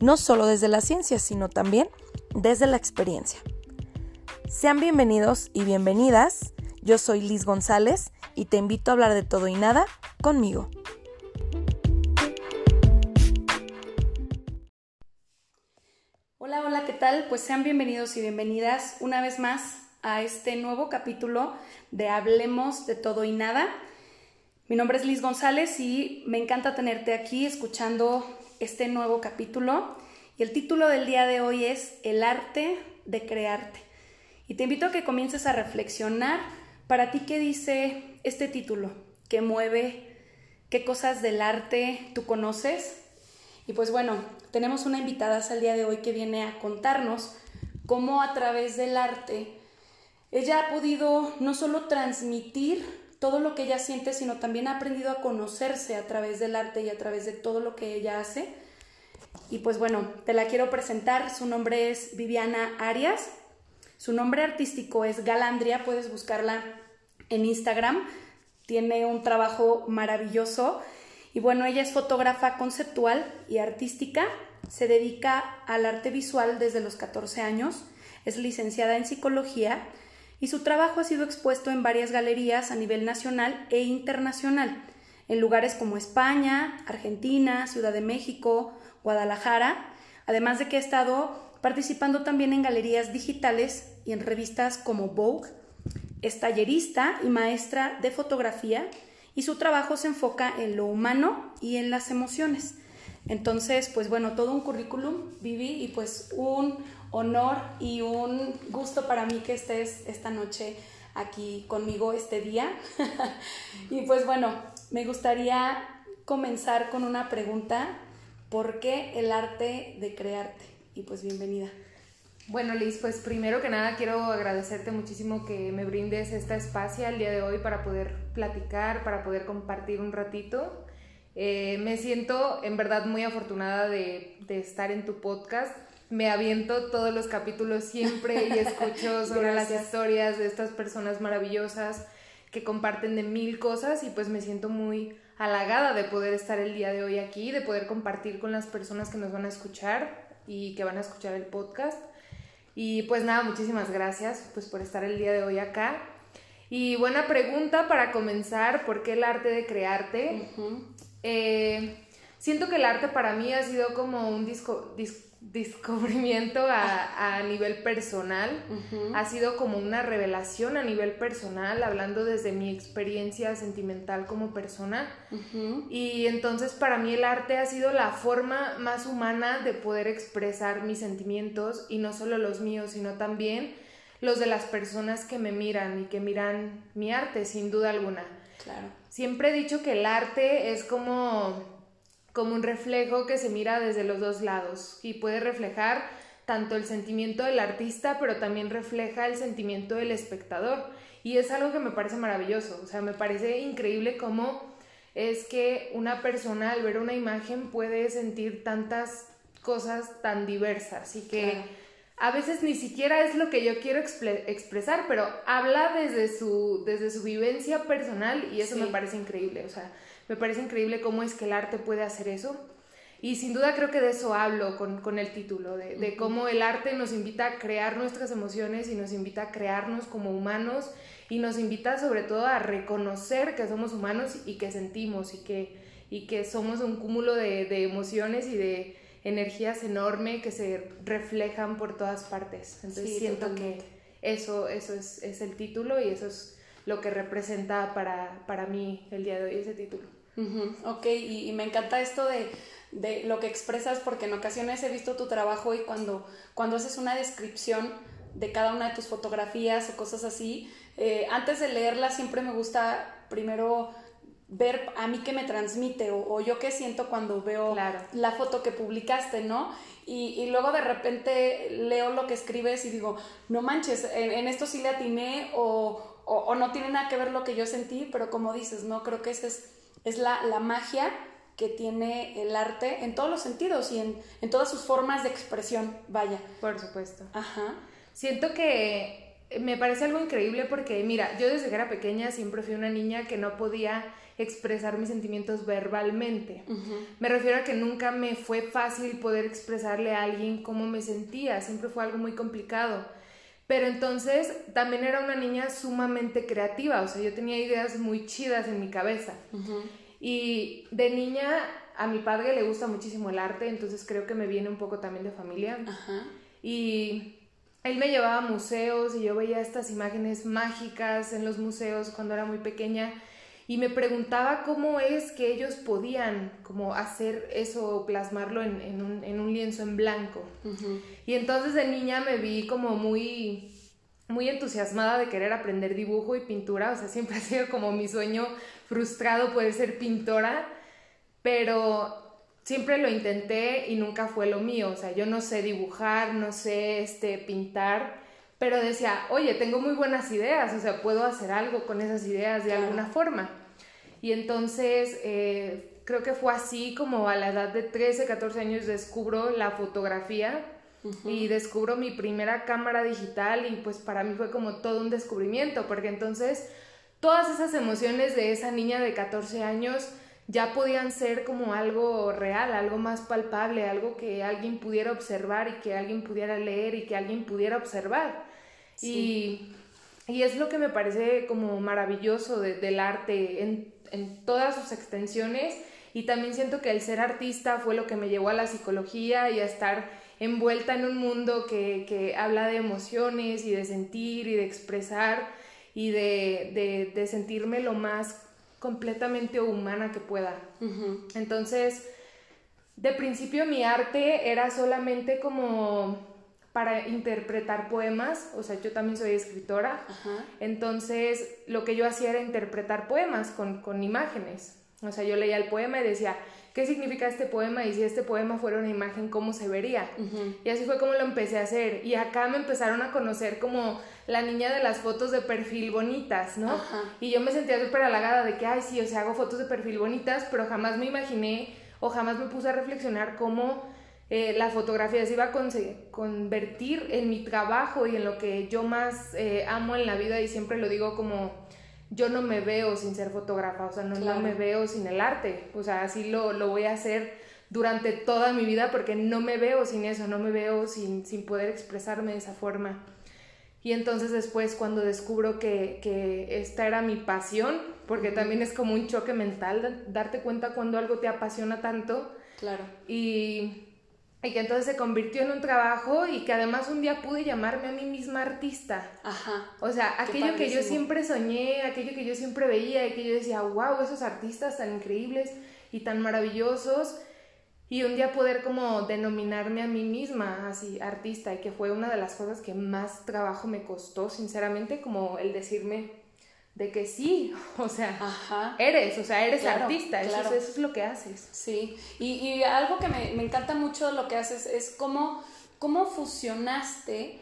no solo desde la ciencia, sino también desde la experiencia. Sean bienvenidos y bienvenidas. Yo soy Liz González y te invito a hablar de todo y nada conmigo. Hola, hola, ¿qué tal? Pues sean bienvenidos y bienvenidas una vez más a este nuevo capítulo de Hablemos de todo y nada. Mi nombre es Liz González y me encanta tenerte aquí escuchando este nuevo capítulo. Y el título del día de hoy es El arte de crearte. Y te invito a que comiences a reflexionar para ti qué dice este título, qué mueve, qué cosas del arte tú conoces. Y pues bueno, tenemos una invitada al día de hoy que viene a contarnos cómo a través del arte ella ha podido no solo transmitir todo lo que ella siente, sino también ha aprendido a conocerse a través del arte y a través de todo lo que ella hace. Y pues bueno, te la quiero presentar. Su nombre es Viviana Arias. Su nombre artístico es Galandria. Puedes buscarla en Instagram. Tiene un trabajo maravilloso. Y bueno, ella es fotógrafa conceptual y artística. Se dedica al arte visual desde los 14 años. Es licenciada en psicología y su trabajo ha sido expuesto en varias galerías a nivel nacional e internacional, en lugares como España, Argentina, Ciudad de México, Guadalajara, además de que ha estado participando también en galerías digitales y en revistas como Vogue. Es tallerista y maestra de fotografía y su trabajo se enfoca en lo humano y en las emociones. Entonces, pues bueno, todo un currículum, Vivi, y pues un honor y un gusto para mí que estés esta noche aquí conmigo este día. y pues bueno, me gustaría comenzar con una pregunta. ¿Por qué el arte de crearte? Y pues bienvenida. Bueno, Liz, pues primero que nada quiero agradecerte muchísimo que me brindes esta espacio el día de hoy para poder platicar, para poder compartir un ratito. Eh, me siento en verdad muy afortunada de estar en tu podcast me aviento todos los capítulos siempre y escucho sobre las historias de estas personas maravillosas que comparten de mil cosas y pues me siento muy halagada de poder estar el día de hoy aquí, de poder compartir con las personas que nos van a escuchar y que van a escuchar el podcast. Y pues nada, muchísimas gracias pues por estar el día de hoy acá. Y buena pregunta para comenzar, ¿por qué el arte de crearte? Eh, siento que el arte para mí ha sido como un disco, disco descubrimiento a, a, nivel personal, ha sido como una revelación a nivel personal, hablando desde mi experiencia sentimental como persona. Y entonces para mí el arte ha sido la forma más humana de poder expresar mis sentimientos y no solo los míos, sino también los de las personas que me miran y que miran mi arte, sin duda alguna. Claro. Siempre he dicho que el arte es como como un reflejo que se mira desde los dos lados y puede reflejar tanto el sentimiento del artista, pero también refleja el sentimiento del espectador. Y es algo que me parece maravilloso, o sea, me parece increíble cómo es que una persona al ver una imagen puede sentir tantas cosas tan diversas y que a veces ni siquiera es lo que yo quiero expresar, pero habla desde su, desde su vivencia personal y eso me parece increíble, o sea, me parece increíble cómo es que el arte puede hacer eso. Y sin duda creo que de eso hablo con, el título, de, cómo el arte nos invita a crear nuestras emociones y nos invita a crearnos como humanos y nos invita sobre todo a reconocer que somos humanos y que sentimos y que, y que somos un cúmulo de, emociones y de energías enorme que se reflejan por todas partes. Entonces siento que eso, eso es, es, el título y eso es lo que representa para, para mí el día de hoy ese título. Ok, y, me encanta esto de, de, lo que expresas porque en ocasiones he visto tu trabajo y cuando, cuando haces una descripción de cada una de tus fotografías o cosas así, eh, antes de leerla siempre me gusta primero ver a mí qué me transmite o, yo qué siento cuando veo la foto que publicaste, ¿no? Y, luego de repente leo lo que escribes y digo, no manches, en, esto sí le atiné o, o, no tiene nada que ver lo que yo sentí, pero como dices, ¿no? Creo que esa es, es la, la magia que tiene el arte en todos los sentidos y en, en todas sus formas de expresión, vaya. Por supuesto. Ajá. Siento que me parece algo increíble porque, mira, yo desde que era pequeña siempre fui una niña que no podía expresar mis sentimientos verbalmente. Me refiero a que nunca me fue fácil poder expresarle a alguien cómo me sentía, siempre fue algo muy complicado. Pero entonces también era una niña sumamente creativa, o sea, yo tenía ideas muy chidas en mi cabeza. Y de niña a mi padre le gusta muchísimo el arte, entonces creo que me viene un poco también de familia. Y él me llevaba a museos y yo veía estas imágenes mágicas en los museos cuando era muy pequeña y me preguntaba cómo es que ellos podían como hacer eso, plasmarlo en, un, lienzo en blanco. Y entonces de niña me vi como muy muy entusiasmada de querer aprender dibujo y pintura, o sea, siempre ha sido como mi sueño frustrado poder ser pintora, pero siempre lo intenté y nunca fue lo mío, o sea, yo no sé dibujar, no sé este pintar, pero decía, oye, tengo muy buenas ideas, o sea, puedo hacer algo con esas ideas de alguna forma. Y entonces eh, creo que fue así como a la edad de 13, 14 años descubro la fotografía y descubro mi primera cámara digital y pues para mí fue como todo un descubrimiento, porque entonces todas esas emociones de esa niña de 14 años ya podían ser como algo real, algo más palpable, algo que alguien pudiera observar y que alguien pudiera leer y que alguien pudiera observar. Y, y, es lo que me parece como maravilloso del arte en, en todas sus extensiones. Y también siento que el ser artista fue lo que me llevó a la psicología y a estar envuelta en un mundo que, habla de emociones y de sentir y de expresar y de, sentirme lo más completamente humana que pueda. Entonces, de principio mi arte era solamente como para interpretar poemas, o sea, yo también soy escritora, entonces lo que yo hacía era interpretar poemas con, con imágenes, o sea, yo leía el poema y decía, ¿qué significa este poema? Y si este poema fuera una imagen, ¿cómo se vería? Y así fue como lo empecé a hacer. Y acá me empezaron a conocer como la niña de las fotos de perfil bonitas, ¿no? Y yo me sentía súper halagada de que, ay, sí, o sea, hago fotos de perfil bonitas, pero jamás me imaginé o jamás me puse a reflexionar cómo eh, la fotografía se iba a convertir en mi trabajo y en lo que yo más eh, amo en la vida y siempre lo digo como yo no me veo sin ser fotógrafa, o sea, no, me veo sin el arte, o sea, así lo, lo, voy a hacer durante toda mi vida porque no me veo sin eso, no me veo sin, sin poder expresarme de esa forma. Y entonces después cuando descubro que, que esta era mi pasión, porque también es como un choque mental darte cuenta cuando algo te apasiona tanto. Claro. Y y que entonces se convirtió en un trabajo y que además un día pude llamarme a mí misma artista. Ajá. O sea, aquello que yo siempre soñé, aquello que yo siempre veía y que yo decía, wow, esos artistas tan increíbles y tan maravillosos. Y un día poder como denominarme a mí misma así, artista, y que fue una de las cosas que más trabajo me costó, sinceramente, como el decirme, de que sí, o sea, eres, o sea, eres artista, Eso, es lo que haces. Sí, y, algo que me, encanta mucho de lo que haces es cómo, cómo fusionaste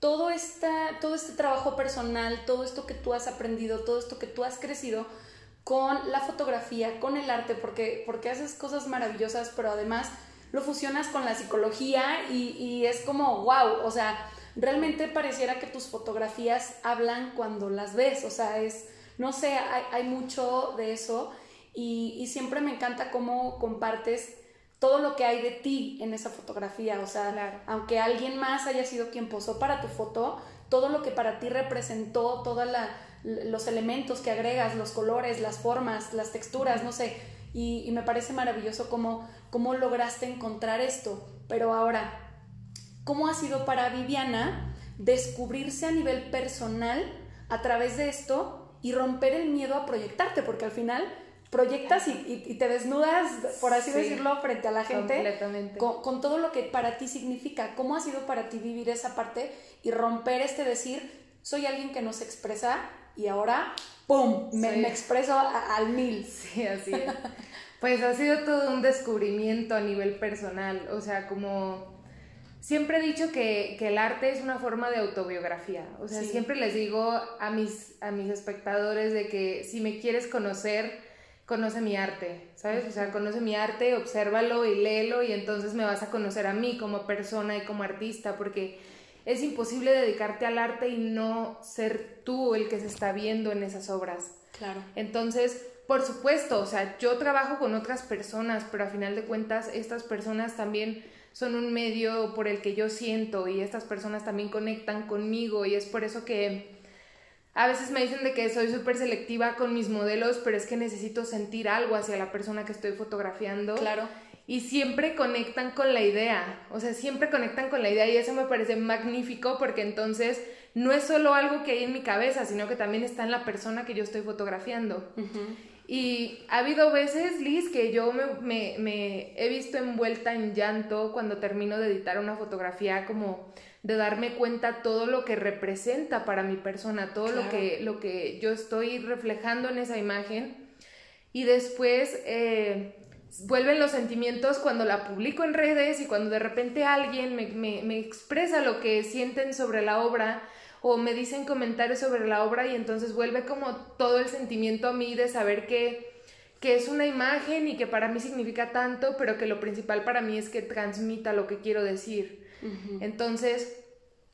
todo, esta, todo este trabajo personal, todo esto que tú has aprendido, todo esto que tú has crecido con la fotografía, con el arte, porque, porque haces cosas maravillosas, pero además lo fusionas con la psicología y, y es como, wow, o sea, realmente pareciera que tus fotografías hablan cuando las ves, o sea, es, no sé, hay, mucho de eso y, siempre me encanta cómo compartes todo lo que hay de ti en esa fotografía, o sea, aunque alguien más haya sido quien posó para tu foto, todo lo que para ti representó, todos los elementos que agregas, los colores, las formas, las texturas, no sé, y, me parece maravilloso cómo, cómo lograste encontrar esto, pero ahora, ¿Cómo ha sido para Viviana descubrirse a nivel personal a través de esto y romper el miedo a proyectarte? Porque al final proyectas y, te desnudas, por así decirlo, frente a la gente con, con, todo lo que para ti significa. ¿Cómo ha sido para ti vivir esa parte y romper este decir, soy alguien que no se expresa y ahora, ¡pum!, me, me expreso al mil. Sí, así es. pues ha sido todo un descubrimiento a nivel personal, o sea, como... Siempre he dicho que, que el arte es una forma de autobiografía, o sea, siempre les digo a mis, a mis espectadores de que si me quieres conocer, conoce mi arte, ¿sabes? O sea, conoce mi arte, obsérvalo y léelo y entonces me vas a conocer a mí como persona y como artista, porque es imposible dedicarte al arte y no ser tú el que se está viendo en esas obras. Claro. Entonces, por supuesto, o sea, yo trabajo con otras personas, pero a final de cuentas estas personas también son un medio por el que yo siento y estas personas también conectan conmigo y es por eso que a veces me dicen de que soy súper selectiva con mis modelos, pero es que necesito sentir algo hacia la persona que estoy fotografiando. Claro y siempre conectan con la idea, o sea, siempre conectan con la idea y eso me parece magnífico porque entonces no es solo algo que hay en mi cabeza, sino que también está en la persona que yo estoy fotografiando. Y ha habido veces, Liz, que yo me, me, he visto envuelta en llanto cuando termino de editar una fotografía, como de darme cuenta todo lo que representa para mi persona, todo lo, que, lo que yo estoy reflejando en esa imagen. Y después... Eh, vuelven los sentimientos cuando la publico en redes y cuando de repente alguien me, expresa lo que sienten sobre la obra o me dicen comentarios sobre la obra y entonces vuelve como todo el sentimiento a mí de saber que, que es una imagen y que para mí significa tanto, pero que lo principal para mí es que transmita lo que quiero decir. Entonces,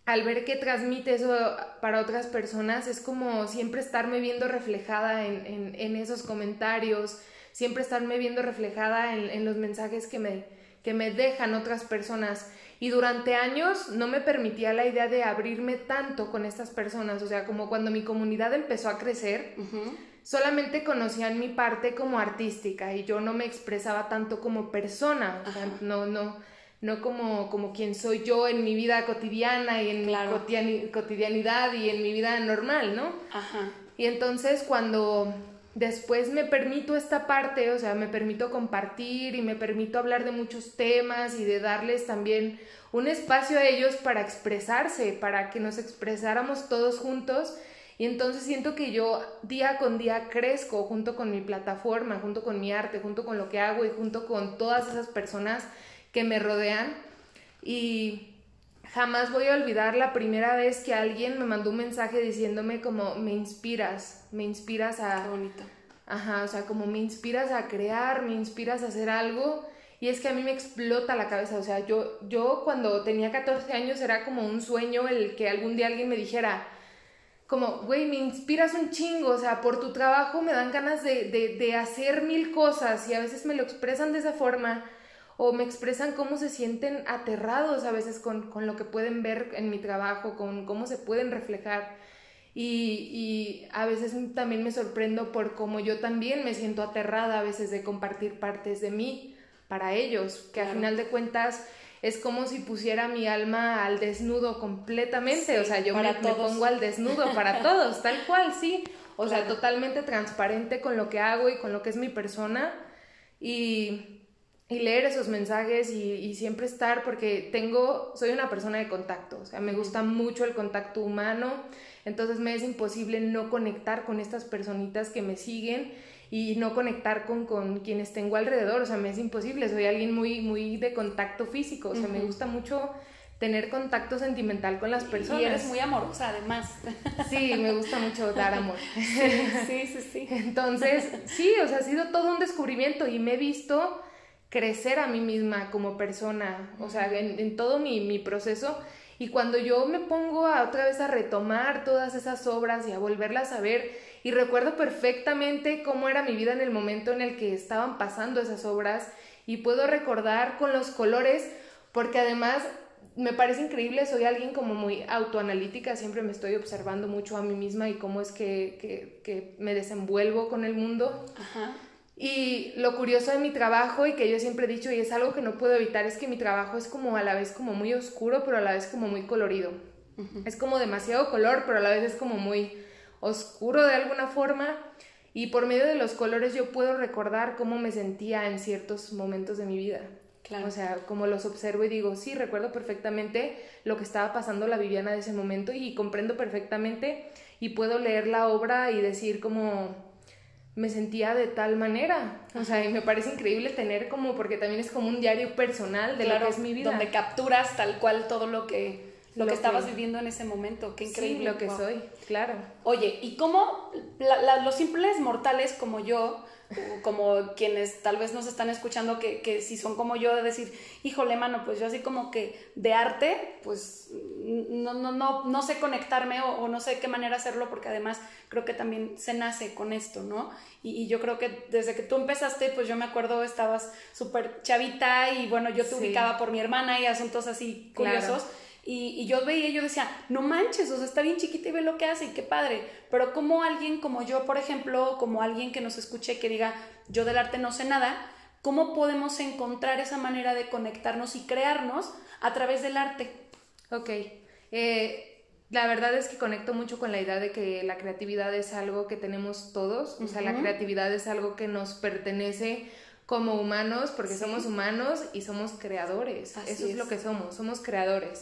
al ver que transmite eso para otras personas, es como siempre estarme viendo reflejada en, en esos comentarios, siempre estarme viendo reflejada en, los mensajes que me, que me dejan otras personas. Y durante años no me permitía la idea de abrirme tanto con estas personas. O sea, como cuando mi comunidad empezó a crecer, solamente conocían mi parte como artística y yo no me expresaba tanto como persona. O sea, no, no, no como, como quien soy yo en mi vida cotidiana y en mi cotidianidad y en mi vida normal, ¿no? Ajá. Y entonces cuando después me permito esta parte, o sea, me permito compartir y me permito hablar de muchos temas y de darles también un espacio a ellos para expresarse, para que nos expresáramos todos juntos. Y entonces siento que yo día con día crezco junto con mi plataforma, junto con mi arte, junto con lo que hago y junto con todas esas personas que me rodean. Y jamás voy a olvidar la primera vez que alguien me mandó un mensaje diciéndome como me inspiras, me inspiras a... Qué bonito. Ajá, o sea, como me inspiras a crear, me inspiras a hacer algo. Y es que a mí me explota la cabeza, o sea, yo, yo cuando tenía 14 años era como un sueño el que algún día alguien me dijera, como, güey, me inspiras un chingo, o sea, por tu trabajo me dan ganas de, de, de hacer mil cosas y a veces me lo expresan de esa forma o me expresan cómo se sienten aterrados a veces con, lo que pueden ver en mi trabajo, con cómo se pueden reflejar. Y, a veces también me sorprendo por cómo yo también me siento aterrada a veces de compartir partes de mí para ellos, que al final de cuentas es como si pusiera mi alma al desnudo completamente, o sea, yo me, me, pongo al desnudo para todos, tal cual, sí, o sea, totalmente transparente con lo que hago y con lo que es mi persona. Y y leer esos mensajes y, siempre estar, porque tengo, soy una persona de contacto, o sea, me gusta mucho el contacto humano, entonces me es imposible no conectar con estas personitas que me siguen y no conectar con, con quienes tengo alrededor, o sea, me es imposible, soy alguien muy, muy de contacto físico, o sea, me gusta mucho tener contacto sentimental con las personas. Y eres muy amorosa, además. Sí, me gusta mucho dar amor. Sí, sí, sí. Entonces, sí, o sea, ha sido todo un descubrimiento y me he visto crecer a mí misma como persona, o sea, en, todo mi, proceso. Y cuando yo me pongo a, otra vez a retomar todas esas obras y a volverlas a ver, y recuerdo perfectamente cómo era mi vida en el momento en el que estaban pasando esas obras, y puedo recordar con los colores, porque además me parece increíble, soy alguien como muy autoanalítica, siempre me estoy observando mucho a mí misma y cómo es que, que, que me desenvuelvo con el mundo. Ajá. Y lo curioso de mi trabajo y que yo siempre he dicho y es algo que no puedo evitar es que mi trabajo es como a la vez como muy oscuro pero a la vez como muy colorido. Es como demasiado color pero a la vez es como muy oscuro de alguna forma y por medio de los colores yo puedo recordar cómo me sentía en ciertos momentos de mi vida. O sea, como los observo y digo, sí, recuerdo perfectamente lo que estaba pasando la Viviana de ese momento y comprendo perfectamente y puedo leer la obra y decir como me sentía de tal manera. O sea, y me parece increíble tener como, porque también es como un diario personal de lo que es mi vida. Donde capturas tal cual todo lo que, lo, que estabas viviendo en ese momento. Qué increíble. Sí, lo que soy, claro. Oye, ¿y cómo los simples mortales como yo como quienes tal vez nos están escuchando que, que, si son como yo de decir, híjole, mano, pues yo así como que de arte, pues no, no, no, no sé conectarme o, no sé qué manera hacerlo porque además creo que también se nace con esto, ¿no? Y, yo creo que desde que tú empezaste, pues yo me acuerdo, estabas súper chavita y bueno, yo te ubicaba por mi hermana y asuntos así curiosos. Y, yo veía yo decía, no manches, o sea, está bien chiquita y ve lo que hace y qué padre. Pero como alguien como yo, por ejemplo, como alguien que nos escuche que diga, yo del arte no sé nada, ¿cómo podemos encontrar esa manera de conectarnos y crearnos a través del arte? Ok. Eh, la verdad es que conecto mucho con la idea de que la creatividad es algo que tenemos todos, o sea, la creatividad es algo que nos pertenece como humanos, porque somos humanos y somos creadores. Eso es, lo que somos, somos creadores.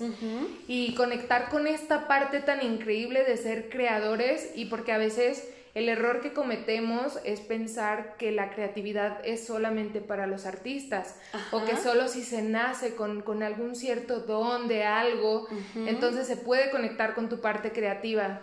Y conectar con esta parte tan increíble de ser creadores y porque a veces el error que cometemos es pensar que la creatividad es solamente para los artistas o que solo si se nace con, con algún cierto don de algo, entonces se puede conectar con tu parte creativa.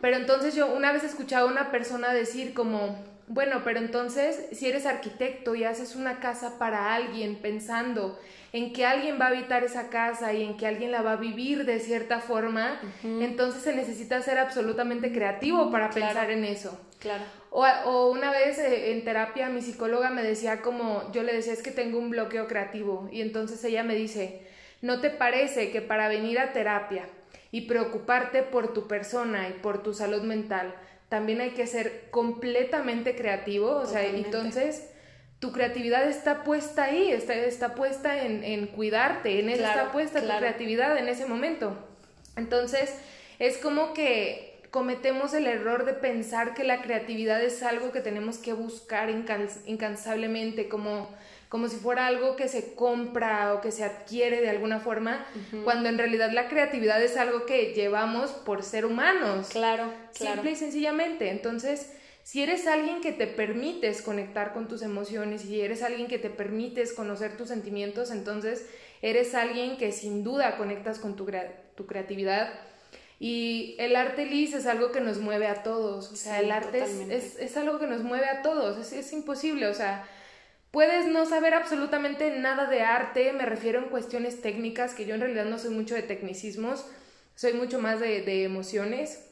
Pero entonces yo una vez escuchaba a una persona decir como, bueno, pero entonces, si eres arquitecto y haces una casa para alguien pensando en que alguien va a habitar esa casa y en que alguien la va a vivir de cierta forma, entonces se necesita ser absolutamente creativo para pensar en eso. Claro. O, una vez eh, en terapia mi psicóloga me decía como, yo le decía es que tengo un bloqueo creativo y entonces ella me dice, ¿no te parece que para venir a terapia y preocuparte por tu persona y por tu salud mental, también hay que ser completamente creativo, o sea, entonces tu creatividad está puesta ahí, está, está puesta en, cuidarte, en eso está puesta tu creatividad en ese momento. Entonces, es como que cometemos el error de pensar que la creatividad es algo que tenemos que buscar incansablemente, como como si fuera algo que se compra o que se adquiere de alguna forma, cuando en realidad la creatividad es algo que llevamos por ser humanos. Claro, claro. Simple y sencillamente. Entonces, si eres alguien que te permites conectar con tus emociones, y eres alguien que te permites conocer tus sentimientos, entonces eres alguien que sin duda conectas con tu, tu creatividad. Y el arte lis es algo que nos mueve a todos. O sea, el arte es, es, algo que nos mueve a todos. Es, es imposible. O sea, Puedes no saber absolutamente nada de arte, me refiero en cuestiones técnicas, que yo en realidad no soy mucho de tecnicismos, soy mucho más de, emociones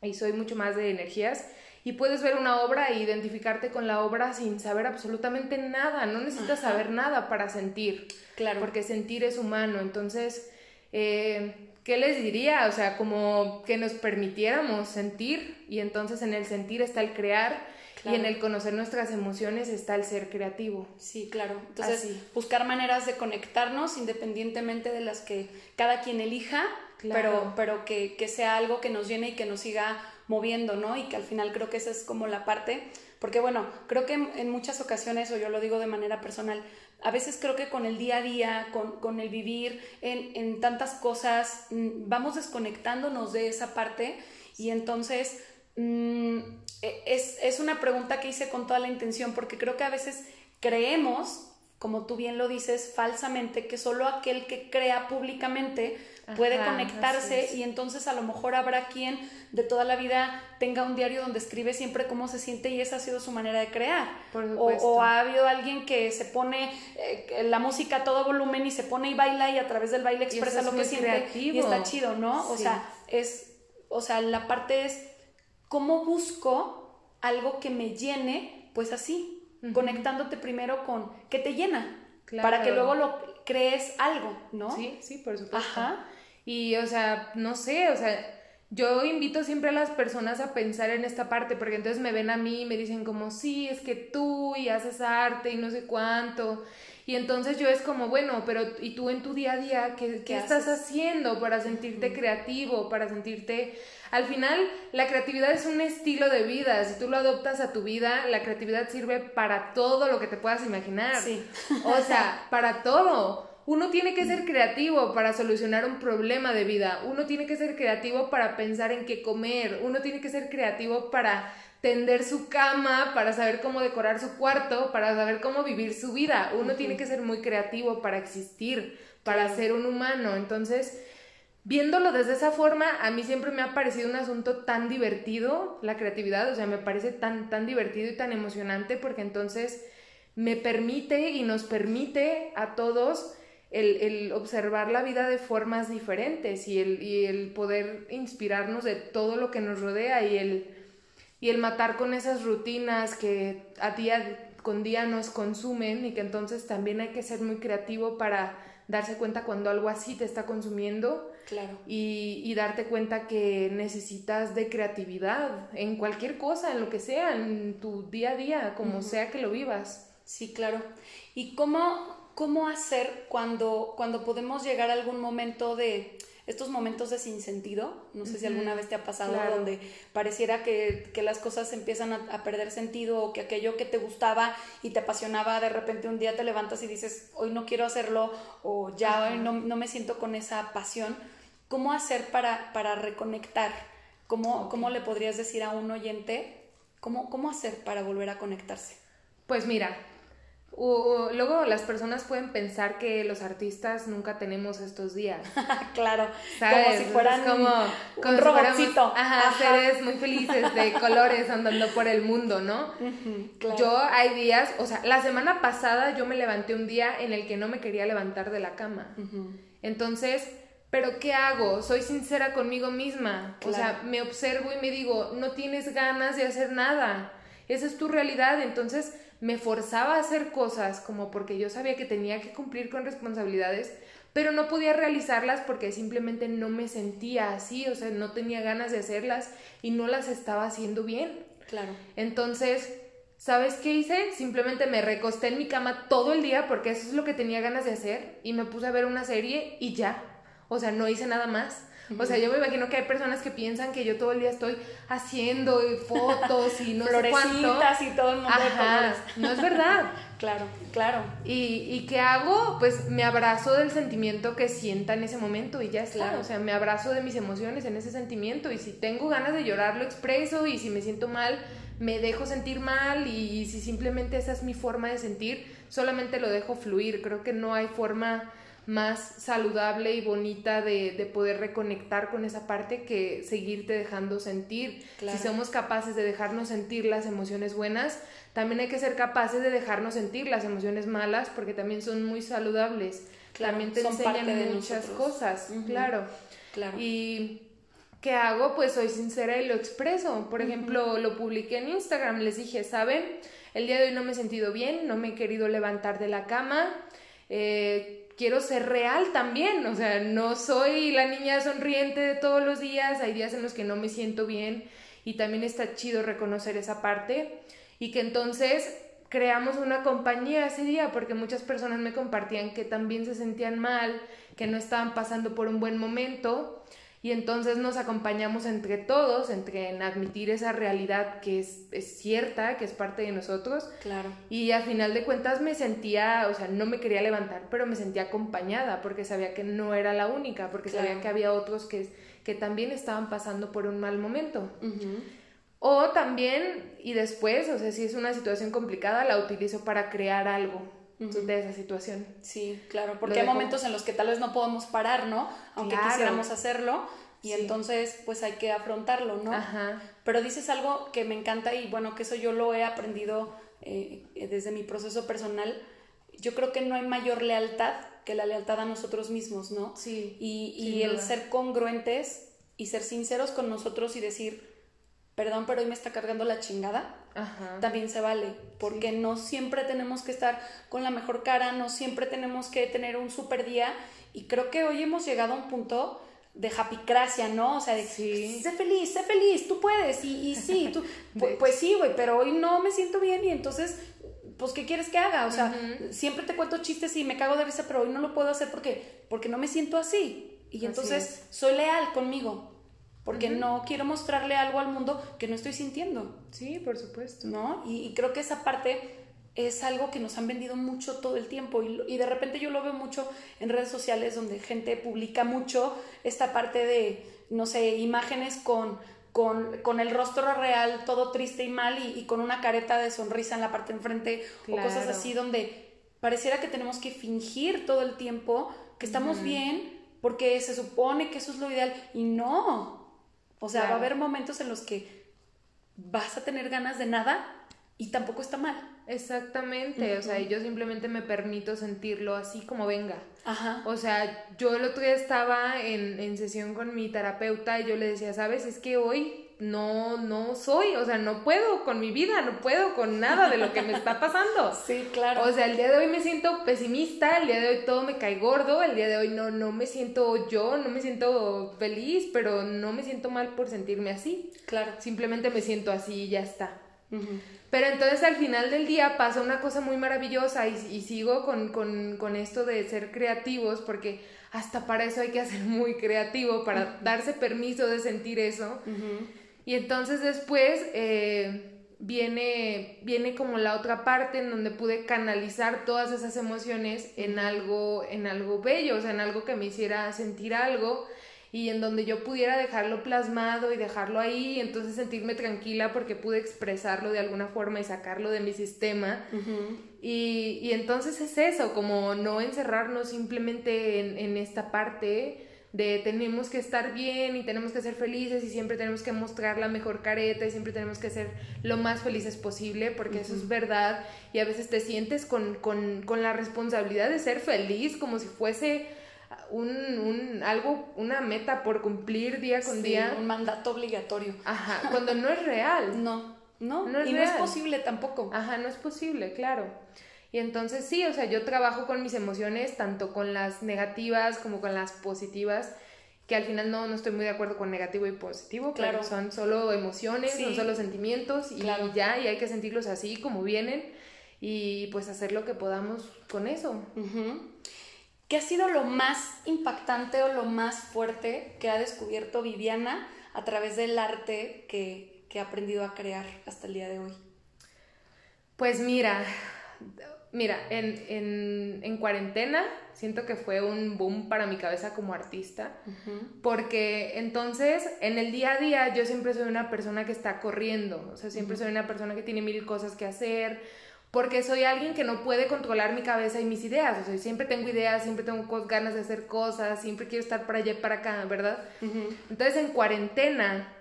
y soy mucho más de energías. Y puedes ver una obra e identificarte con la obra sin saber absolutamente nada, no necesitas saber nada para sentir, claro. porque sentir es humano. Entonces, eh, ¿qué les diría? O sea, como que nos permitiéramos sentir y entonces en el sentir está el crear y en el conocer nuestras emociones está el ser creativo. Sí, claro. Entonces, buscar maneras de conectarnos independientemente de las que cada quien elija, pero, pero que, que, sea algo que nos llene y que nos siga moviendo, ¿no? Y que al final creo que esa es como la parte, porque bueno, creo que en, muchas ocasiones, o yo lo digo de manera personal, a veces creo que con el día a día, con, con el vivir en, en tantas cosas, mm, vamos desconectándonos de esa parte y entonces Mm, e, es, es, una pregunta que hice con toda la intención porque creo que a veces creemos, como tú bien lo dices, falsamente, que solo aquel que crea públicamente puede conectarse y entonces a lo mejor habrá quien de toda la vida tenga un diario donde escribe siempre cómo se siente y esa ha sido su manera de crear. O, ha habido alguien que se pone eh, la música a todo volumen y se pone y baila y a través del baile expresa lo que siente y está chido, ¿no? O sea, es, o sea, la parte es ¿Cómo busco algo que me llene? Pues así, conectándote primero con qué te llena, para que luego lo crees algo, ¿no? Sí, sí, por supuesto. Ajá. Y, o sea, no sé, o sea, yo invito siempre a las personas a pensar en esta parte, porque entonces me ven a mí y me dicen como, sí, es que tú y haces arte y no sé cuánto. Y entonces yo es como, bueno, pero ¿y tú en tu día a día qué, qué, estás haciendo para sentirte creativo, para sentirte... Al final, la creatividad es un estilo de vida. Si tú lo adoptas a tu vida, la creatividad sirve para todo lo que te puedas imaginar. Sí. O sea, para todo. Uno tiene que ser creativo para solucionar un problema de vida. Uno tiene que ser creativo para pensar en qué comer. Uno tiene que ser creativo para tender su cama, para saber cómo decorar su cuarto, para saber cómo vivir su vida. Uno tiene que ser muy creativo para existir, para ser un humano. Entonces, viéndolo desde esa forma, a mí siempre me ha parecido un asunto tan divertido, la creatividad, o sea, me parece tan, tan divertido y tan emocionante porque entonces me permite y nos permite a todos el, observar la vida de formas diferentes y el, y el poder inspirarnos de todo lo que nos rodea y el y el matar con esas rutinas que a día con día nos consumen y que entonces también hay que ser muy creativo para darse cuenta cuando algo así te está consumiendo claro. y, darte cuenta que necesitas de creatividad en cualquier cosa, en lo que sea, en tu día a día, como sea que lo vivas. Sí, claro. ¿Y cómo, cómo hacer cuando, cuando podemos llegar a algún momento de estos momentos de sinsentido, no sé si alguna vez te ha pasado, donde pareciera que, las cosas empiezan a, perder sentido o que aquello que te gustaba y te apasionaba, de repente un día te levantas y dices, hoy no quiero hacerlo o ya hoy no, me siento con esa pasión. ¿Cómo hacer para, para reconectar? ¿Cómo, ¿Cómo le podrías decir a un oyente cómo, cómo hacer para volver a conectarse? Pues mira, luego las personas pueden pensar que los artistas nunca tenemos estos días. claro, como si fueran como, un robotcito. ajá, seres muy felices de colores andando por el mundo, ¿no? Yo hay días, o sea, la semana pasada yo me levanté un día en el que no me quería levantar de la cama. Entonces, ¿pero qué hago? Soy sincera conmigo misma. O sea, me observo y me digo, no tienes ganas de hacer nada. Esa es tu realidad, entonces me forzaba a hacer cosas como porque yo sabía que tenía que cumplir con responsabilidades, pero no podía realizarlas porque simplemente no me sentía así, o sea, no tenía ganas de hacerlas y no las estaba haciendo bien. Claro. Entonces, ¿sabes qué hice? Simplemente me recosté en mi cama todo el día porque eso es lo que tenía ganas de hacer y me puse a ver una serie y ya. O sea, no hice nada más. O sea, yo me imagino que hay personas que piensan que yo todo el día estoy haciendo fotos y no sé cuánto. y todo el mundo No es verdad. claro, claro. ¿Y, ¿Y qué hago? Pues me abrazo del sentimiento que sienta en ese momento y ya está. Claro. O sea, me abrazo de mis emociones en ese sentimiento y si tengo ganas de llorar lo expreso y si me siento mal me dejo sentir mal y si simplemente esa es mi forma de sentir, solamente lo dejo fluir. Creo que no hay forma más saludable y bonita de, poder reconectar con esa parte que seguirte dejando sentir. Si somos capaces de dejarnos sentir las emociones buenas, también hay que ser capaces de dejarnos sentir las emociones malas porque también son muy saludables. también te enseñan de muchas cosas, claro. claro. Y ¿qué hago? Pues soy sincera y lo expreso. Por ejemplo, lo publiqué en Instagram, les dije, ¿saben? El día de hoy no me he sentido bien, no me he querido levantar de la cama. Eh, quiero ser real también, o sea, no soy la niña sonriente de todos los días, hay días en los que no me siento bien y también está chido reconocer esa parte y que entonces creamos una compañía ese día porque muchas personas me compartían que también se sentían mal, que no estaban pasando por un buen momento y entonces nos acompañamos entre todos, entre en admitir esa realidad que es, es, cierta, que es parte de nosotros. Claro. Y al final de cuentas me sentía, o sea, no me quería levantar, pero me sentía acompañada porque sabía que no era la única, porque sabía que había otros que, que también estaban pasando por un mal momento. O también, y después, o sea, si es una situación complicada, la utilizo para crear algo de esa situación. Sí, claro, porque hay momentos en los que tal vez no podemos parar, ¿no? Aunque quisiéramos hacerlo, y entonces pues hay que afrontarlo, ¿no? Ajá. Pero dices algo que me encanta y bueno, que eso yo lo he aprendido eh, desde mi proceso personal. Yo creo que no hay mayor lealtad que la lealtad a nosotros mismos, ¿no? Sí. Y, y el ser congruentes y ser sinceros con nosotros y decir, perdón, pero hoy me está cargando la chingada también se vale, porque no siempre tenemos que estar con la mejor cara, no siempre tenemos que tener un super día y creo que hoy hemos llegado a un punto de japicracia, ¿no? O sea, de sí. sé feliz, sé feliz, tú puedes, y, y sí, tú, pues, pues, sí, güey, pero hoy no me siento bien y entonces pues, ¿qué quieres que haga? O sea, siempre te cuento chistes y me cago de risa, pero hoy no lo puedo hacer porque, porque no me siento así. Y entonces soy leal conmigo, porque no quiero mostrarle algo al mundo que no estoy sintiendo. Sí, por supuesto. ¿No? Y, creo que esa parte es algo que nos han vendido mucho todo el tiempo y, y, de repente yo lo veo mucho en redes sociales donde gente publica mucho esta parte de, no sé, imágenes con con, el rostro real todo triste y mal y, con una careta de sonrisa en la parte de enfrente o cosas así donde pareciera que tenemos que fingir todo el tiempo que estamos bien porque se supone que eso es lo ideal y no. O sea, va a haber momentos en los que vas a tener ganas de nada y tampoco está mal. Exactamente, o sea, yo simplemente me permito sentirlo así como venga. Ajá. O sea, yo el otro día estaba en, en, sesión con mi terapeuta y yo le decía, sabes, es que hoy no, no soy, o sea, no puedo con mi vida, no puedo con nada de lo que me está pasando. sí, claro. O sea, el día de hoy me siento pesimista, el día de hoy todo me cae gordo, el día de hoy no, no me siento yo, no me siento feliz, pero no me siento mal por sentirme así. Claro. Simplemente me siento así y ya está. Pero entonces al final del día pasa una cosa muy maravillosa y, sigo con, esto de ser creativos porque hasta para eso hay que ser muy creativo, para darse permiso de sentir eso. Y entonces después eh, viene, viene como la otra parte en donde pude canalizar todas esas emociones en algo, en algo bello, o sea, en algo que me hiciera sentir algo y en donde yo pudiera dejarlo plasmado y dejarlo ahí, y entonces sentirme tranquila porque pude expresarlo de alguna forma y sacarlo de mi sistema. y, y, entonces es eso, como no encerrarnos simplemente en, en, esta parte de tenemos que estar bien y tenemos que ser felices y siempre tenemos que mostrar la mejor careta y siempre tenemos que ser lo más felices posible porque eso es verdad y a veces te sientes con, con, con la responsabilidad de ser feliz como si fuese un, un, algo, una meta por cumplir día con día. Un mandato obligatorio. Ajá, cuando no es real. No, no, no es y no es posible tampoco. Ajá, no es posible, claro. Y entonces sí, o sea, yo trabajo con mis emociones, tanto con las negativas como con las positivas, que al final no, no estoy muy de acuerdo con negativo y positivo, claro, son solo emociones, son solo sentimientos y ya, y hay que sentirlos así como vienen y pues hacer lo que podamos con eso. ¿Qué ha sido lo más impactante o lo más fuerte que ha descubierto Viviana a través del arte que, ha aprendido a crear hasta el día de hoy? Pues mira, mira, en, cuarentena siento que fue un boom para mi cabeza como artista, porque entonces en el día a día yo siempre soy una persona que está corriendo, o sea, siempre soy una persona que tiene mil cosas que hacer, porque soy alguien que no puede controlar mi cabeza y mis ideas, o sea, siempre tengo ideas, siempre tengo ganas de hacer cosas, siempre quiero estar para allá y para acá, ¿verdad? Entonces en cuarentena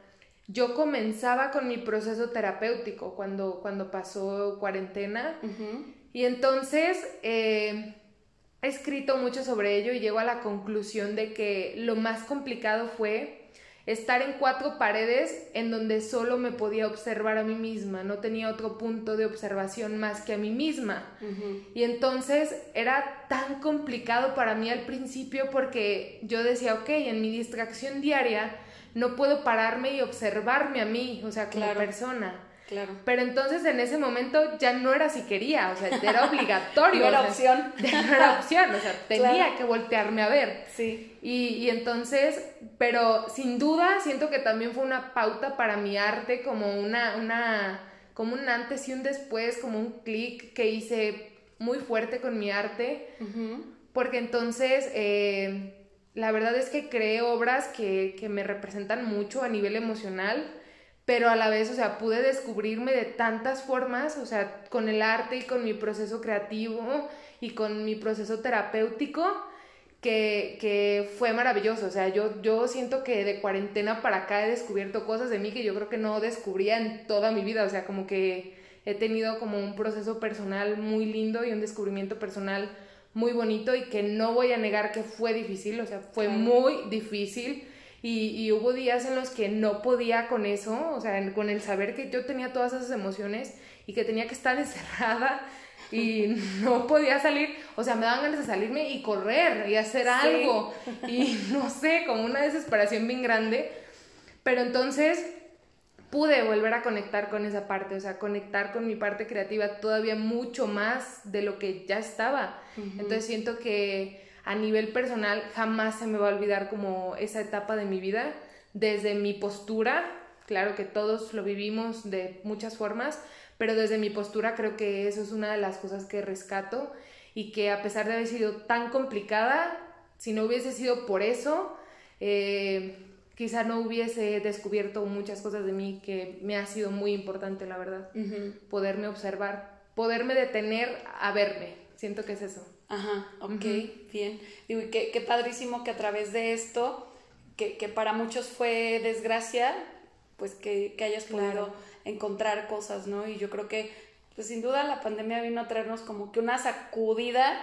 yo comenzaba con mi proceso terapéutico cuando, cuando pasó cuarentena y entonces eh, he escrito mucho sobre ello y llego a la conclusión de que lo más complicado fue estar en cuatro paredes en donde solo me podía observar a mí misma, no tenía otro punto de observación más que a mí misma. Y entonces era tan complicado para mí al principio porque yo decía, ok, en mi distracción diaria no puedo pararme y observarme a mí, o sea, como persona. Claro. Pero entonces en ese momento ya no era si quería, o sea, era obligatorio. no era opción. no era opción, o sea, tenía que voltearme a ver. Sí. Y, y, entonces, pero sin duda siento que también fue una pauta para mi arte, como una, una, como un antes y un después, como un clic que hice muy fuerte con mi arte, porque entonces... Eh, la verdad es que creé obras que, que me representan mucho a nivel emocional, pero a la vez, o sea, pude descubrirme de tantas formas, o sea, con el arte y con mi proceso creativo y con mi proceso terapéutico, que, que, fue maravilloso. O sea, yo, yo siento que de cuarentena para acá he descubierto cosas de mí que yo creo que no descubría en toda mi vida. O sea, como que he tenido como un proceso personal muy lindo y un descubrimiento personal muy bonito y que no voy a negar que fue difícil. O sea, fue muy difícil y, hubo días en los que no podía con eso, o sea, con el saber que yo tenía todas esas emociones y que tenía que estar encerrada y no podía salir, o sea, me daban ganas de salirme y correr y hacer algo. Y no sé, como una desesperación bien grande, pero entonces pude volver a conectar con esa parte, o sea, conectar con mi parte creativa todavía mucho más de lo que ya estaba. Entonces siento que a nivel personal jamás se me va a olvidar como esa etapa de mi vida, desde mi postura, claro que todos lo vivimos de muchas formas, pero desde mi postura creo que eso es una de las cosas que rescato y que a pesar de haber sido tan complicada, si no hubiese sido por eso, eh, quizá no hubiese descubierto muchas cosas de mí que me ha sido muy importante, la verdad. Poderme observar, poderme detener a verme. Siento que es eso. Ajá, ok, bien. Digo, y qué, padrísimo que a través de esto, que, para muchos fue desgracia, pues que, hayas podido encontrar cosas, ¿no? Y yo creo que, pues sin duda la pandemia vino a traernos como que una sacudida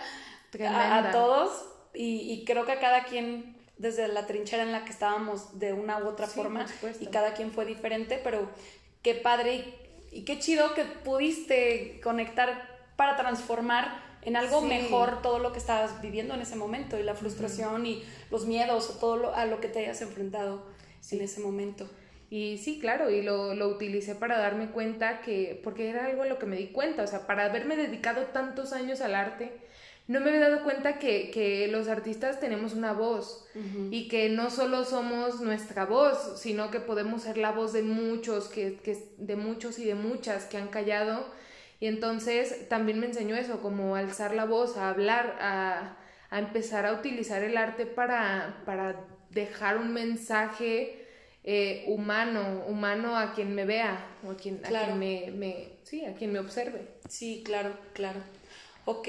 a, todos y, y creo que a cada quien desde la trinchera en la que estábamos de una u otra forma y cada quien fue diferente, pero qué padre y, qué chido que pudiste conectar para transformar en algo mejor todo lo que estabas viviendo en ese momento y la frustración y los miedos o todo lo, a lo que te hayas enfrentado en ese momento. Y sí, claro, y lo, lo, utilicé para darme cuenta que, porque era algo en lo que me di cuenta, o sea, para haberme dedicado tantos años al arte, no me había dado cuenta que, los artistas tenemos una voz y que no solo somos nuestra voz, sino que podemos ser la voz de muchos, que, de muchos y de muchas que han callado. Y entonces también me enseñó eso, como alzar la voz, a hablar, a, empezar a utilizar el arte para, para dejar un mensaje eh, humano, humano a quien me vea o a quien, me, me, sí, a quien me observe. Sí, claro, claro. Ok.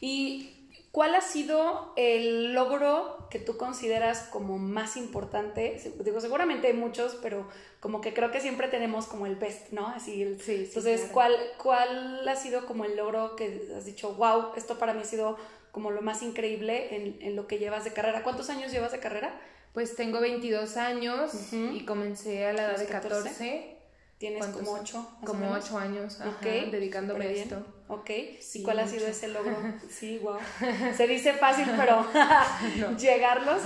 ¿Y cuál ha sido el logro que tú consideras como más importante? Digo, seguramente hay muchos, pero como que creo que siempre tenemos como el best, ¿no? Así el, sí, entonces, ¿cuál, ¿cuál ha sido como el logro que has dicho, wow, esto para mí ha sido como lo más increíble en, en lo que llevas de carrera? ¿Cuántos años llevas de carrera? Pues tengo 22 años y comencé a la edad de 14. Tienes como ocho. Como ocho años, dedicándome a esto. Ok, ¿y cuál ha sido ese logro? Sí, wow. Se dice fácil, pero llegarlos.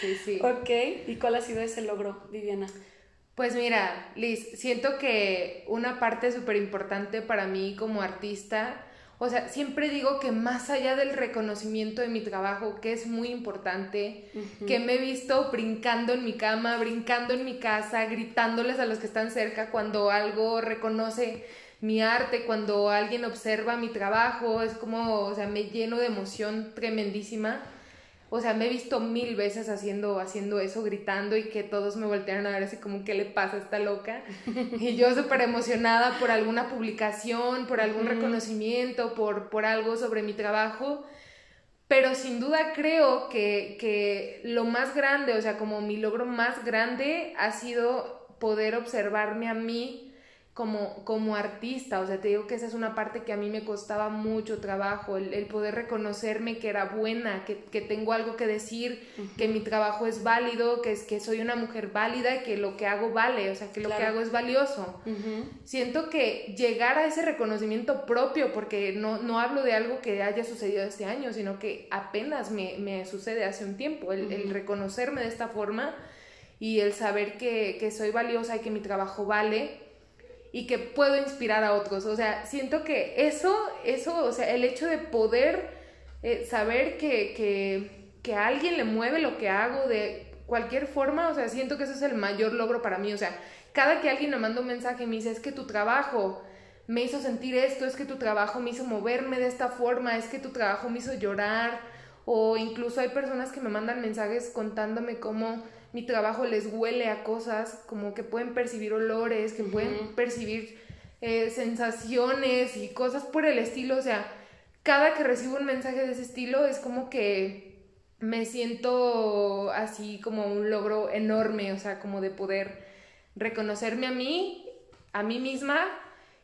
sí, sí, Ok, ¿y cuál ha sido ese logro, Viviana? Pues mira, Liz, siento que una parte súper importante para mí como artista o sea, siempre digo que más allá del reconocimiento de mi trabajo, que es muy importante, que me he visto brincando en mi cama, brincando en mi casa, gritándoles a los que están cerca cuando algo reconoce mi arte, cuando alguien observa mi trabajo, es como, o sea, me lleno de emoción tremendísima. O sea, me he visto mil veces haciendo, haciendo eso, gritando y que todos me voltearon a ver así como, ¿qué le pasa a esta loca? y yo súper emocionada por alguna publicación, por algún reconocimiento, por, por algo sobre mi trabajo. Pero sin duda creo que, que lo más grande, o sea, como mi logro más grande ha sido poder observarme a mí como, como artista, o sea, te digo que esa es una parte que a mí me costaba mucho trabajo, el, poder reconocerme que era buena, que, tengo algo que decir, que mi trabajo es válido, que, es, que soy una mujer válida, que lo que hago vale, o sea, que lo que hago es valioso. Siento que llegar a ese reconocimiento propio, porque no, no hablo de algo que haya sucedido este año, sino que apenas me, sucede hace un tiempo, el, el, reconocerme de esta forma y el saber que, que soy valiosa y que mi trabajo vale y que puedo inspirar a otros. O sea, siento que eso, eso, o sea, el hecho de poder eh, saber que, que, que, a alguien le mueve lo que hago de cualquier forma, o sea, siento que eso es el mayor logro para mí. O sea, cada que alguien me manda un mensaje y me dice, es que tu trabajo me hizo sentir esto, es que tu trabajo me hizo moverme de esta forma, es que tu trabajo me hizo llorar, o incluso hay personas que me mandan mensajes contándome cómo mi trabajo les huele a cosas, como que pueden percibir olores, que pueden percibir eh, sensaciones y cosas por el estilo. O sea, cada que recibo un mensaje de ese estilo es como que me siento así como un logro enorme, o sea, como de poder reconocerme a mí, a mí misma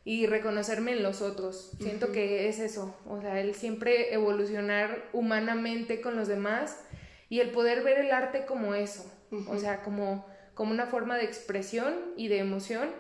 y reconocerme en los otros. Siento que es eso, o sea, el siempre evolucionar humanamente con los demás y el poder ver el arte como eso, o sea, como, como una forma de expresión y de emoción.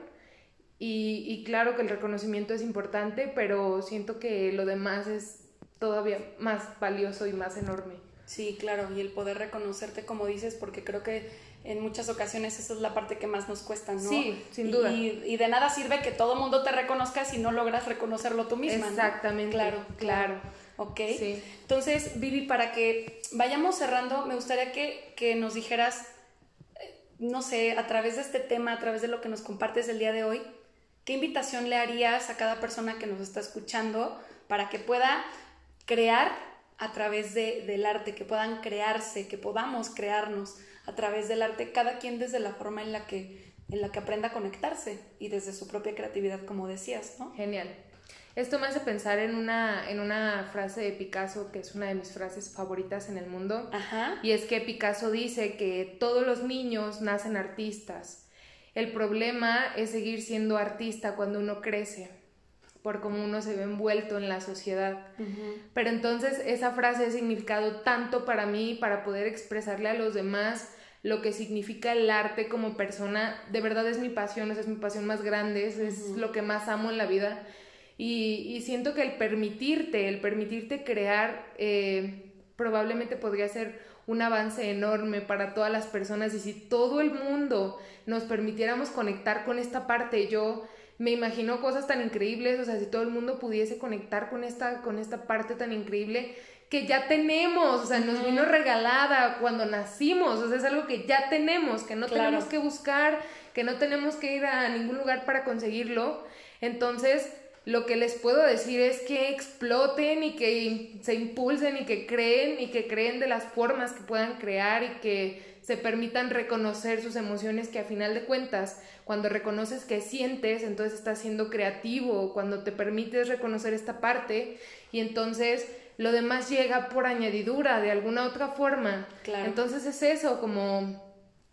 Y, claro que el reconocimiento es importante, pero siento que lo demás es todavía más valioso y más enorme. Sí, claro, y el poder reconocerte como dices, porque creo que en muchas ocasiones esa es la parte que más nos cuesta, ¿no? Sí, sin duda. Y, de nada sirve que todo mundo te reconozca si no logras reconocerlo tú misma. Exactamente. Claro, claro. Ok. Sí. Entonces, Vivi, para que vayamos cerrando, me gustaría que, que nos dijeras, no sé, a través de este tema, a través de lo que nos compartes el día de hoy, ¿qué invitación le harías a cada persona que nos está escuchando para que pueda crear a través de, del arte, que puedan crearse, que podamos crearnos a través del arte, cada quien desde la forma en la que, en la que aprenda a conectarse y desde su propia creatividad, como decías, ¿no? Genial. Esto me hace pensar en una, en una frase de Picasso, que es una de mis frases favoritas en el mundo, Ajá. y es que Picasso dice que todos los niños nacen artistas. El problema es seguir siendo artista cuando uno crece por cómo uno se ve envuelto en la sociedad. Pero entonces esa frase ha significado tanto para mí, para poder expresarle a los demás lo que significa el arte como persona. De verdad es mi pasión, esa es mi pasión más grande, es, lo que más amo en la vida. Y, siento que el permitirte, el permitirte crear, eh, probablemente podría ser un avance enorme para todas las personas. Y si todo el mundo nos permitiéramos conectar con esta parte, yo me imagino cosas tan increíbles, o sea, si todo el mundo pudiese conectar con esta, con esta parte tan increíble que ya tenemos, o sea, nos vino regalada cuando nacimos, o sea, es algo que ya tenemos, que no tenemos que buscar, que no tenemos que ir a ningún lugar para conseguirlo. Entonces, lo que les puedo decir es que exploten y que se impulsen y que creen y que creen de las formas que puedan crear y que se permitan reconocer sus emociones que a final de cuentas cuando reconoces que sientes, entonces estás siendo creativo, cuando te permites reconocer esta parte y entonces lo demás llega por añadidura de alguna otra forma. Entonces es eso, como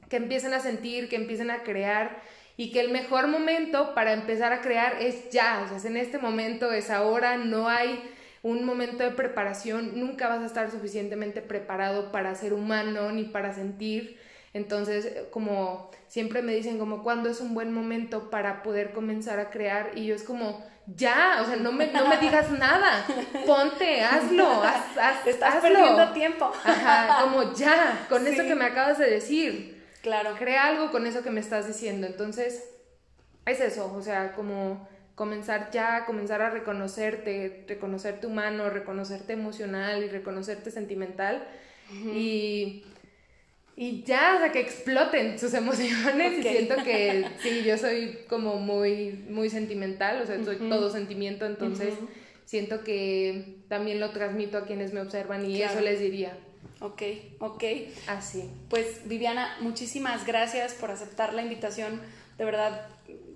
que empiecen a sentir, que empiecen a crear y que el mejor momento para empezar a crear es ya, o sea, es en este momento, es ahora, no hay un momento de preparación, nunca vas a estar suficientemente preparado para ser humano ni para sentir. Entonces, como siempre me dicen como cuándo es un buen momento para poder comenzar a crear y yo es como ya, o sea, no me, no me digas nada, ponte, hazlo, haz, estás perdiendo tiempo. Ajá, como ya, con eso que me acabas de decir. Claro. Crea algo con eso que me estás diciendo. Entonces, es eso, o sea, como comenzar ya, comenzar a reconocerte, reconocerte humano, reconocerte emocional y reconocerte sentimental. Y y ya, o sea, que exploten sus emociones y siento que sí, yo soy como muy, muy sentimental, o sea, soy todo sentimiento, entonces siento que también lo transmito a quienes me observan y eso les diría. Ok, ok. Así. Pues Viviana, muchísimas gracias por aceptar la invitación, de verdad,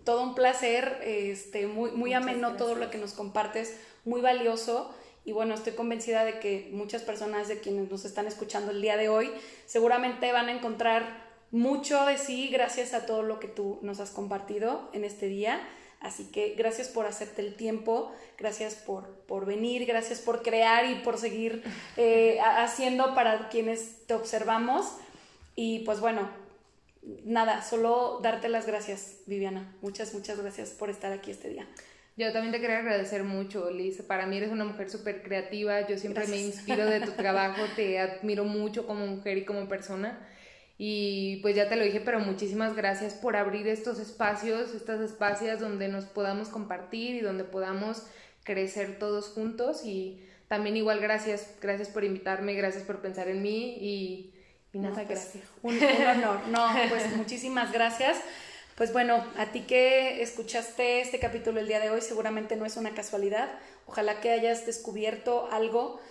todo un placer, este, muy, muy ameno todo lo que nos compartes, muy valioso y bueno, estoy convencida de que muchas personas de quienes nos están escuchando el día de hoy seguramente van a encontrar mucho de sí gracias a todo lo que tú nos has compartido en este día. Así que gracias por hacerte el tiempo, gracias por, por venir, gracias por crear y por seguir eh, haciendo para quienes te observamos. Y pues bueno, nada, solo darte las gracias, Viviana. Muchas, muchas gracias por estar aquí este día. Yo también te quería agradecer mucho, Liz. Para mí eres una mujer súper creativa. Yo siempre me inspiro de tu trabajo. Te admiro mucho como mujer y como persona. Y pues ya te lo dije, pero muchísimas gracias por abrir estos espacios, estas espacios donde nos podamos compartir y donde podamos crecer todos juntos. Y también igual gracias, gracias por invitarme, gracias por pensar en mí y, nada, pues, gracias. Un, un honor. No, pues muchísimas gracias. Pues bueno, a ti que escuchaste este capítulo el día de hoy, seguramente no es una casualidad. Ojalá que hayas descubierto algo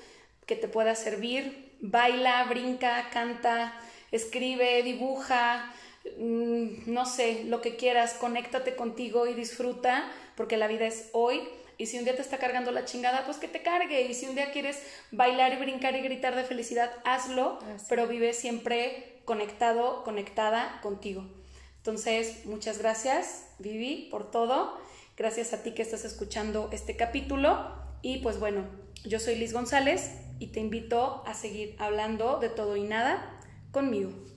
que te pueda servir. Baila, brinca, canta, escribe, dibuja, mm, no sé, lo que quieras, conéctate contigo y disfruta, porque la vida es hoy. Y si un día te está cargando la chingada, pues que te cargue. Y si un día quieres bailar y brincar y gritar de felicidad, hazlo, pero vive siempre conectado, conectada contigo. Entonces, muchas gracias, Vivi, por todo. Gracias a ti que estás escuchando este capítulo. Y pues bueno, yo soy Liz González y te invito a seguir hablando de todo y nada conmigo.